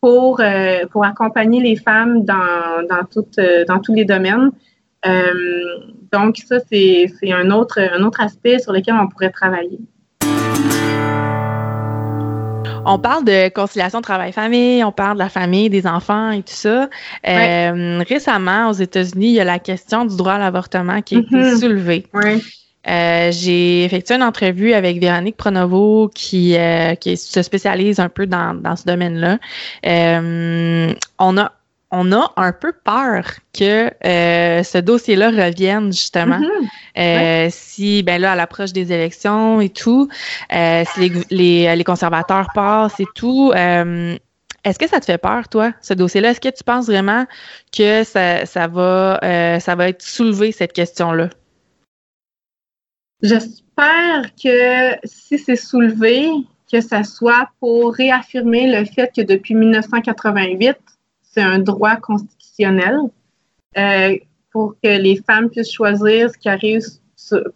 Speaker 2: pour, euh, pour accompagner les femmes dans, dans, dans tous les domaines. Donc, ça, c'est un autre, un autre aspect sur lequel on pourrait travailler.
Speaker 1: On parle de conciliation travail-famille, on parle de la famille, des enfants et tout ça. Euh, récemment, aux États-Unis, il y a la question du droit à l'avortement qui a été mm-hmm. soulevée. Euh, j'ai effectué une entrevue avec Véronique Pronovo qui, qui se spécialise un peu dans, dans ce domaine-là. on a on a un peu peur que euh, ce dossier-là revienne justement. Mm-hmm. Euh, si, ben là, à l'approche des élections et tout, euh, si les, les, conservateurs passent et tout, est-ce que ça te fait peur, toi, ce dossier-là? Est-ce que tu penses vraiment que ça, ça va, ça va être soulevé, cette question-là?
Speaker 2: J'espère que si c'est soulevé, que ça soit pour réaffirmer le fait que depuis 1988, c'est un droit constitutionnel euh, pour que les femmes puissent choisir ce qui arrive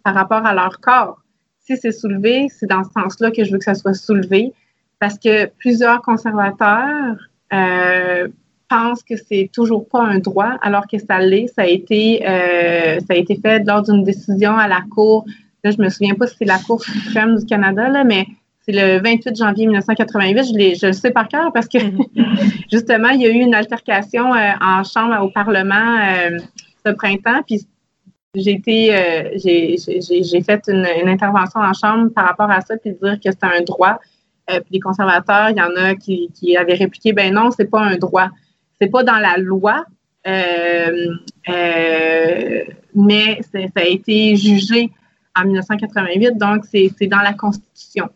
Speaker 2: par rapport à leur corps. Si c'est soulevé, c'est dans ce sens-là que je veux que ça soit soulevé, parce que plusieurs conservateurs euh, pensent que c'est toujours pas un droit, alors que ça l'est. Ça a été, euh, ça a été fait lors d'une décision à la Cour. Là, je me souviens pas si c'est la Cour suprême du Canada, mais c'est le 28 janvier 1988. Je, je le sais par cœur parce que justement, il y a eu une altercation euh, en chambre au Parlement euh, ce printemps. Puis j'ai été, euh, j'ai fait une, intervention en chambre par rapport à ça, puis dire que c'était un droit. puis les conservateurs, il y en a qui, qui avaient répliqué, ben non, c'est pas un droit. C'est pas dans la loi, mais ça a été jugé en 1988, donc c'est dans la Constitution.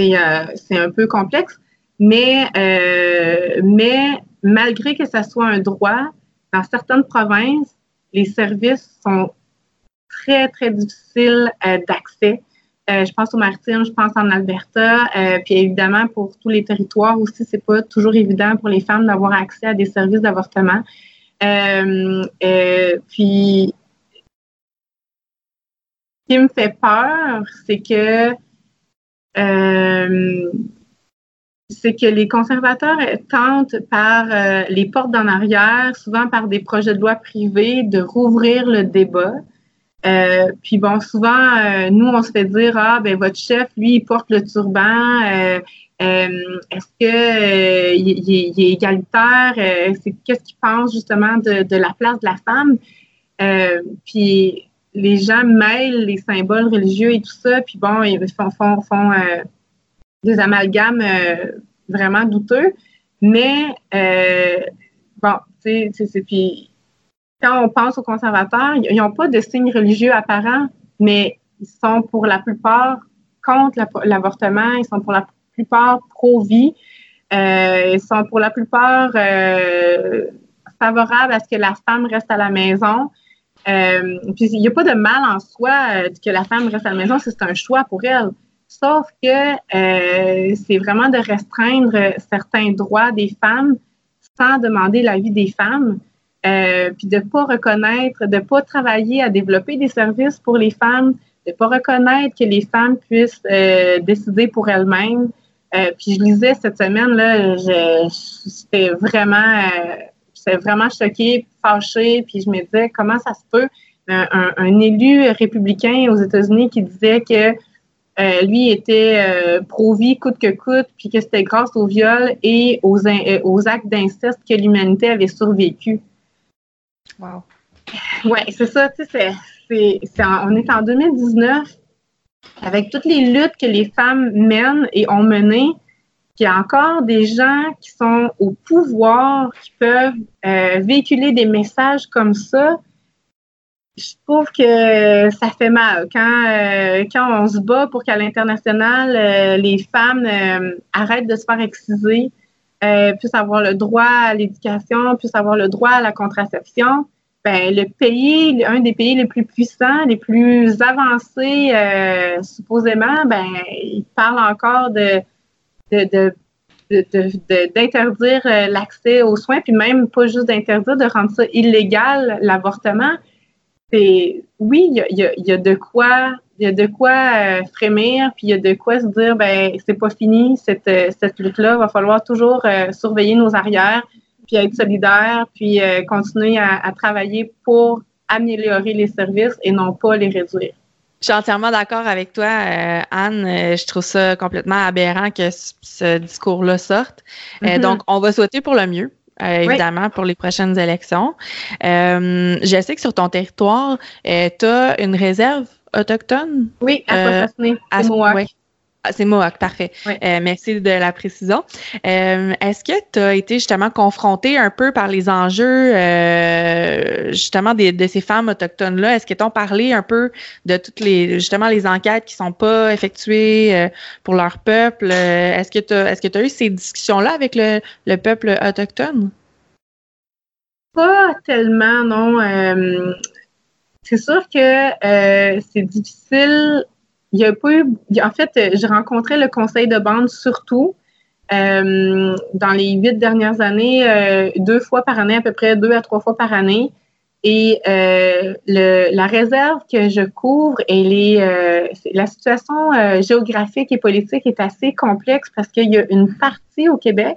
Speaker 2: Euh, c'est un peu complexe, mais, euh, mais malgré que ça soit un droit, dans certaines provinces, les services sont très, très difficiles euh, d'accès. je pense au Martine, je pense en Alberta, puis évidemment pour tous les territoires aussi, c'est pas toujours évident pour les femmes d'avoir accès à des services d'avortement. puis, ce qui me fait peur, c'est que c'est que les conservateurs tentent par les portes d'en arrière, souvent par des projets de loi privés, de rouvrir le débat. Euh, puis bon, souvent, euh, nous, on se fait dire, ah, ben votre chef, lui, il porte le turban. Euh, est-ce que il, est égalitaire? qu'est-ce qu'il pense justement de, la place de la femme? puis les gens mêlent les symboles religieux et tout ça, puis bon, ils font, font des amalgames vraiment douteux. Mais bon, tu sais, puis quand on pense aux conservateurs, ils n'ont pas de signes religieux apparents, mais ils sont pour la plupart contre l'avortement, ils sont pour la plupart pro-vie, euh, ils sont pour la plupart euh, favorables à ce que la femme reste à la maison. Euh, puis il n'y a pas de mal en soi que la femme reste à la maison, c'est un choix pour elle. Sauf que c'est vraiment de restreindre certains droits des femmes sans demander l'avis des femmes. Euh, puis de pas reconnaître, de pas travailler à développer des services pour les femmes, de pas reconnaître que les femmes puissent euh, décider pour elles-mêmes. Euh, puis je lisais cette semaine là, j'étais vraiment, j'étais vraiment choquée, fâchée, puis je me disais comment ça se peut un, un élu républicain aux États-Unis qui disait que lui était pro-vie coûte que coûte, puis que c'était grâce au viol et aux, aux actes d'inceste que l'humanité avait survécu.
Speaker 1: Wow.
Speaker 2: Oui, c'est ça. Tu sais, on est en 2019 avec toutes les luttes que les femmes mènent et ont menées. Il y a encore des gens qui sont au pouvoir, qui peuvent euh, véhiculer des messages comme ça. Je trouve que ça fait mal. Quand, euh, quand on se bat pour qu'à l'international, euh, les femmes arrêtent de se faire exciser, euh, puissent avoir le droit à l'éducation, puissent avoir le droit à la contraception, ben, le pays, un des pays les plus puissants, les plus avancés, euh, supposément, ben, il parle encore de, d'interdire euh, l'accès aux soins, puis même pas juste d'interdire, de rendre ça illégal, l'avortement. C'est, oui, il y a, de quoi il y a de quoi euh, frémir, puis il y a de quoi se dire, ben c'est pas fini cette, euh, cette lutte-là. Va falloir toujours surveiller nos arrières, puis être solidaire, puis continuer à, travailler pour améliorer les services et non pas les réduire.
Speaker 1: Je suis entièrement d'accord avec toi, Anne. je trouve ça complètement aberrant que ce, discours-là sorte. Mm-hmm. donc, on va souhaiter pour le mieux. évidemment, pour les prochaines élections. je sais que sur ton territoire, tu as une réserve autochtone?
Speaker 2: Oui, à
Speaker 1: euh, ah, c'est Mohawk, parfait. Euh, merci de la précision. Euh, est-ce que tu as été justement confronté un peu par les enjeux justement de ces femmes autochtones-là? Est-ce que t'ont parlé un peu de toutes les justement les enquêtes qui sont pas effectuées pour leur peuple? est-ce que tu as est-ce que tu as eu ces discussions-là avec le, le, peuple autochtone?
Speaker 2: Pas tellement, non. C'est sûr que euh, c'est difficile. Il y a pas eu. En fait, j'ai rencontré le conseil de bande surtout euh, dans les huit dernières années, euh, deux fois par année, à peu près deux à trois fois par année. Et le, la réserve que je couvre, elle est, la situation géographique et politique est assez complexe parce qu'il y a une partie au Québec,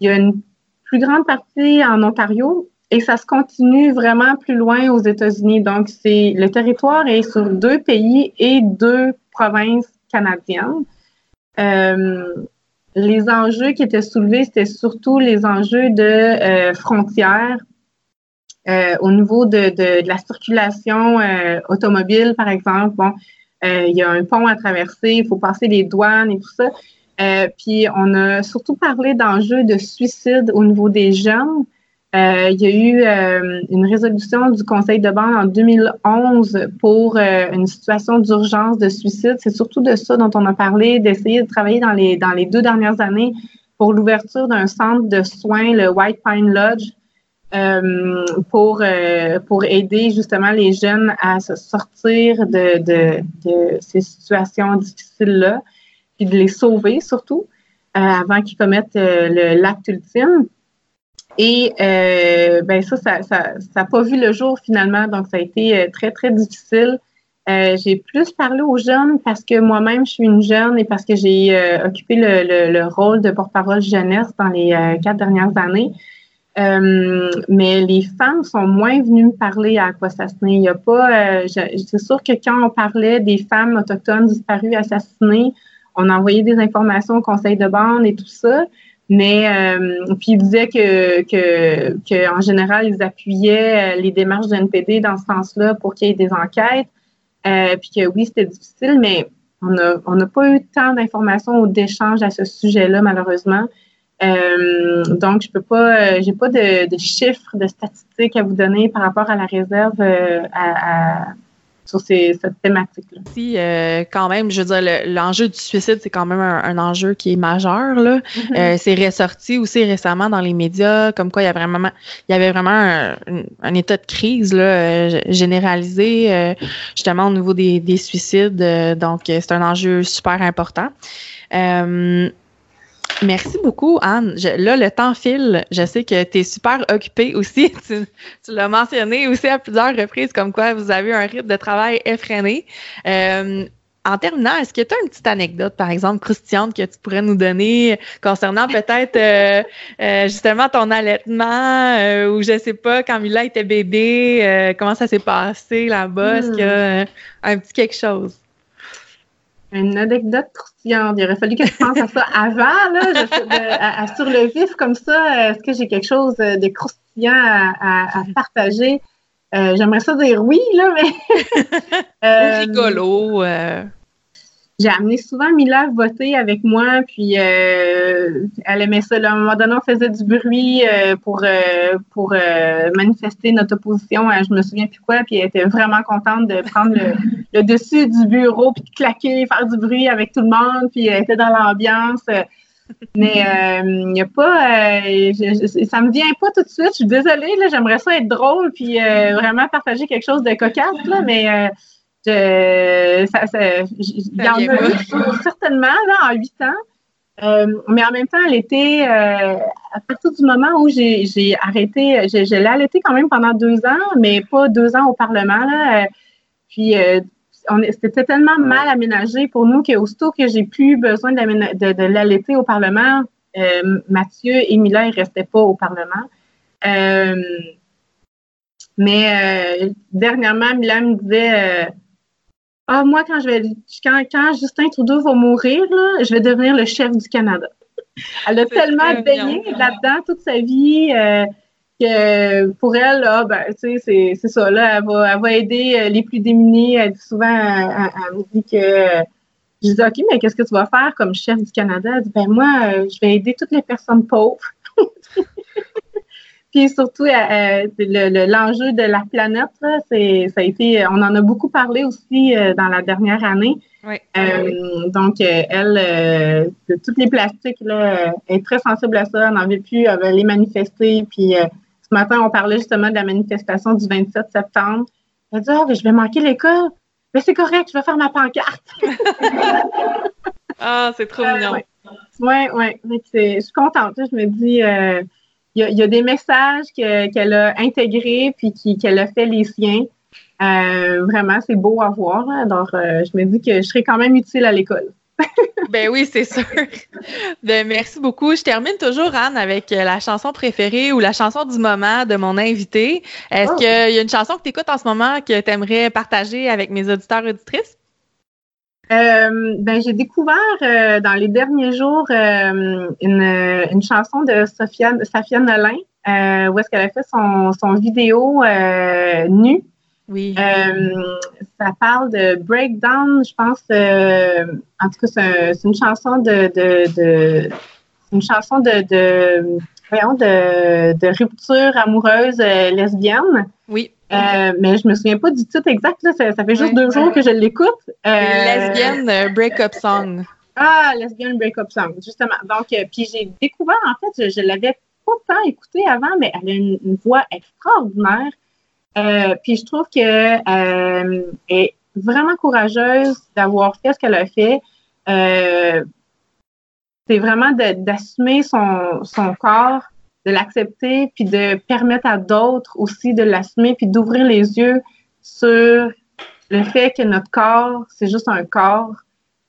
Speaker 2: il y a une plus grande partie en Ontario et ça se continue vraiment plus loin aux États-Unis. Donc, c'est le territoire est sur deux pays et deux provinces canadiennes. Euh, les enjeux qui étaient soulevés, c'était surtout les enjeux de euh, frontières euh, au niveau de, de, de la circulation automobile, par exemple. Bon, il y a un pont à traverser, il faut passer les douanes et tout ça. puis on a surtout parlé d'enjeux de suicide au niveau des jeunes. Euh, il y a eu euh, une résolution du Conseil de bande en 2011 pour euh, une situation d'urgence de suicide. C'est surtout de ça dont on a parlé, d'essayer de travailler dans les, dans les deux dernières années pour l'ouverture d'un centre de soins, le White Pine Lodge, pour, pour aider justement les jeunes à se sortir de, de, de ces situations difficiles-là, puis de les sauver surtout avant qu'ils commettent l'acte ultime. Et euh, ben ça, ça n'a pas vu le jour finalement, donc ça a été euh, très, très difficile. Euh, j'ai plus parlé aux jeunes parce que moi-même, je suis une jeune et parce que j'ai euh, occupé le, le, rôle de porte-parole jeunesse dans les euh, quatre dernières années. mais les femmes sont moins venues me parler à quoi ça Il y a pas. c'est sûr que quand on parlait des femmes autochtones disparues, assassinées, on envoyait des informations au conseil de bande et tout ça. Mais puis ils disaient que, que, en général, ils appuyaient les démarches de NPD dans ce sens-là pour qu'il y ait des enquêtes. Euh, puis que oui, c'était difficile, mais on n'a on pas eu tant d'informations ou d'échanges à ce sujet-là, malheureusement. Euh, donc, je peux pas, euh, j'ai pas de, de, chiffres, de statistiques à vous donner par rapport à la réserve euh, à sur cette thématique-là.
Speaker 1: Si, euh, quand même, je veux dire, l'enjeu du suicide, c'est quand même un, enjeu qui est majeur. Là. Mm-hmm. Euh, c'est ressorti aussi récemment dans les médias, comme quoi il y, a vraiment, il y avait vraiment un, état de crise là, euh, généralisé, justement, au niveau des, des suicides. donc, c'est un enjeu super important. Merci beaucoup, Anne. là, le temps file. Je sais que tu es super occupée aussi. Tu, l'as mentionné aussi à plusieurs reprises, comme quoi vous avez un rythme de travail effréné. Euh, en terminant, est-ce que tu as une petite anecdote, par exemple, croustillante, que tu pourrais nous donner concernant peut-être euh, euh, justement ton allaitement ou je sais pas, quand Mila était bébé, comment ça s'est passé là-bas? Est-ce qu'il y a un petit quelque chose?
Speaker 2: Une anecdote croustillante. Il aurait fallu que je pense à ça avant, là, sur le vif comme ça. Est-ce que j'ai quelque chose de croustillant à, partager? Euh, j'aimerais ça dire oui, là, mais.
Speaker 1: euh, rigolo. Euh
Speaker 2: j'ai amené souvent Mila voter avec moi, puis euh, elle aimait ça. À un moment donné, on faisait du bruit euh, pour, euh, pour manifester notre opposition à je me souviens plus quoi, puis elle était vraiment contente de prendre le, dessus du bureau, puis de claquer, faire du bruit avec tout le monde, puis elle était dans l'ambiance. Mais il n'y a pas, ça me vient pas tout de suite. Je suis désolée, j'aimerais ça être drôle, puis vraiment partager quelque chose de cocasse, là, mais je, ça, ça, il y en a certainement là, en huit ans. Euh, mais en même temps, elle était, euh, à partir du moment où j'ai arrêté, je, je l'ai allaitée quand même pendant deux ans, mais pas deux ans au Parlement. Là. Euh, puis, euh, c'était tellement mal aménagé pour nous qu'aussitôt que j'ai plus besoin de, l'allaiter au Parlement, Mathieu et Mila, ils restaient pas au Parlement. mais dernièrement, Mila me disait ah, moi, quand je vais quand, quand Justin Trudeau va mourir, là, je vais devenir le chef du Canada. Elle a tellement baigné là-dedans toute sa vie euh, que pour elle, là, ben, tu sais, c'est ça, là, elle va, elle va aider euh, les plus démunis. Elle dit souvent, elle, me dit que je dis, OK, mais qu'est-ce que tu vas faire comme chef du Canada? Elle dit, ben moi, euh, je vais aider toutes les personnes pauvres. Puis surtout, euh, euh l'enjeu de la planète, c'est, ça a été, on en a beaucoup parlé aussi euh, dans la dernière année. Oui. Euh, donc, elle, toutes les plastiques, là, est très sensible à ça. Elle n'en veut plus, elle veut les manifester. Puis ce matin, on parlait justement de la manifestation du 27 septembre. Elle dit, ah, je vais manquer l'école. Mais c'est correct, je vais faire ma pancarte.
Speaker 1: ah, c'est trop mignon.
Speaker 2: Oui, oui. Ouais. Je suis contente. Je me dis, il y, a, des messages qu'elle a intégrés puis qu'elle a fait les siens. Euh, vraiment, c'est beau à voir. Alors, euh, je me dis que je serai quand même utile à l'école.
Speaker 1: ben oui, c'est sûr. Ben, merci beaucoup. Je termine toujours, Anne, avec euh, la chanson préférée ou la chanson du moment de mon invité. Est-ce oh. qu'il y a une chanson que tu écoutes en ce moment que tu aimerais partager avec mes auditeurs et auditrices?
Speaker 2: Euh, ben, j'ai découvert euh, dans les derniers jours euh, une, une, chanson de Sophia, Safia Nolin, où est-ce qu'elle a fait son, son vidéo nu.
Speaker 1: Oui.
Speaker 2: ça parle de breakdown, je pense. en tout cas, c'est une chanson de, de, de une chanson de, de voyons, de, de rupture amoureuse lesbienne.
Speaker 1: Oui.
Speaker 2: Euh, mais je me souviens pas du titre exact. Là. Ça, fait juste deux jours que je l'écoute.
Speaker 1: Euh, lesbienne euh, Breakup Song.
Speaker 2: Ah, Lesbienne Breakup Song, justement. Donc, puis j'ai découvert, en fait, je, je l'avais pas tant écouté avant, mais elle a une, voix extraordinaire. puis je trouve qu'elle est vraiment courageuse d'avoir fait ce qu'elle a fait. C'est vraiment d'assumer son, son corps de l'accepter, puis de permettre à d'autres aussi de l'assumer, puis d'ouvrir les yeux sur le fait que notre corps, c'est juste un corps.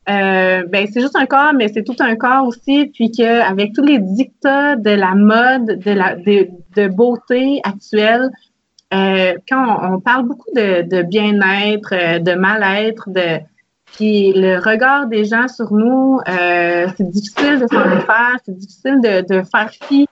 Speaker 2: Euh, ben, c'est juste un corps, mais c'est tout un corps aussi. Puis qu'avec tous les dictats de la mode, de la de, beauté actuelle, euh, quand on, parle beaucoup de, de bien-être, euh, de mal-être, de puis le regard des gens sur nous, euh, c'est difficile de s'en faire, c'est difficile de, faire fi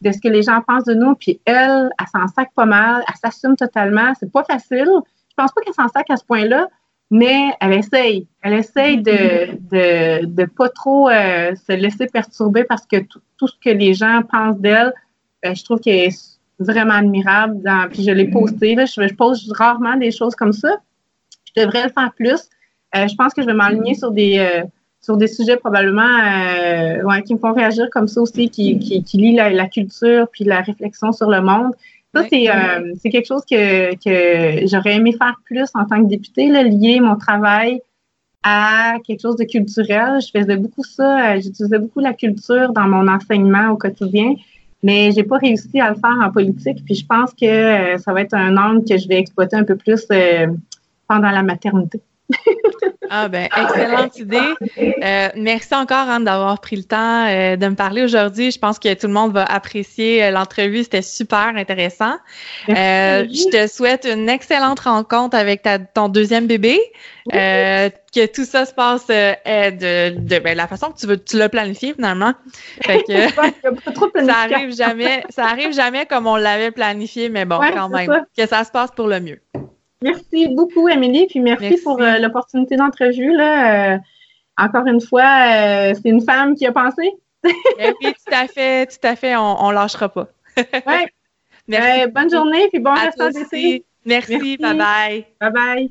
Speaker 2: de ce que les gens pensent de nous. Puis elle, elle s'en sac pas mal, elle s'assume totalement. C'est pas facile. Je pense pas qu'elle s'en sac à ce point-là, mais elle essaye. Elle essaye de de, de pas trop euh, se laisser perturber parce que tout ce que les gens pensent d'elle, euh, je trouve qu'elle est vraiment admirable. Puis je l'ai posté. Je, je pose rarement des choses comme ça. Je devrais le faire plus. Euh, je pense que je vais m'aligner sur des euh, sur des sujets probablement euh, ouais, qui me font réagir comme ça aussi, qui, qui, qui lient la, la, culture puis la réflexion sur le monde. Ça, c'est c'est quelque chose que, que j'aurais aimé faire plus en tant que députée, là, lier mon travail à quelque chose de culturel. Je faisais beaucoup ça, j'utilisais beaucoup la culture dans mon enseignement au quotidien, mais j'ai pas réussi à le faire en politique. Puis je pense que ça va être un angle que je vais exploiter un peu plus pendant la maternité.
Speaker 1: Ah ben, excellente idée. Euh, merci encore, Anne, d'avoir pris le temps euh, de me parler aujourd'hui. Je pense que tout le monde va apprécier euh, l'entrevue. C'était super intéressant. Euh, je te souhaite une excellente rencontre avec ta, ton deuxième bébé. Que tout ça se passe de, de ben, la façon que tu veux, tu l'as planifié finalement. Fait que, ça arrive jamais, ça arrive jamais comme on l'avait planifié, mais bon, quand même, que ça se passe pour le mieux.
Speaker 2: Merci beaucoup, Émilie, puis merci, pour euh, l'opportunité d'entrevue. Là. Euh, encore une fois, euh, c'est une femme qui a pensé.
Speaker 1: Eh oui, tout à fait, tout à fait, on, ne lâchera pas.
Speaker 2: ouais. bonne journée, puis bon restant d'été.
Speaker 1: Merci, bye bye.
Speaker 2: Bye bye.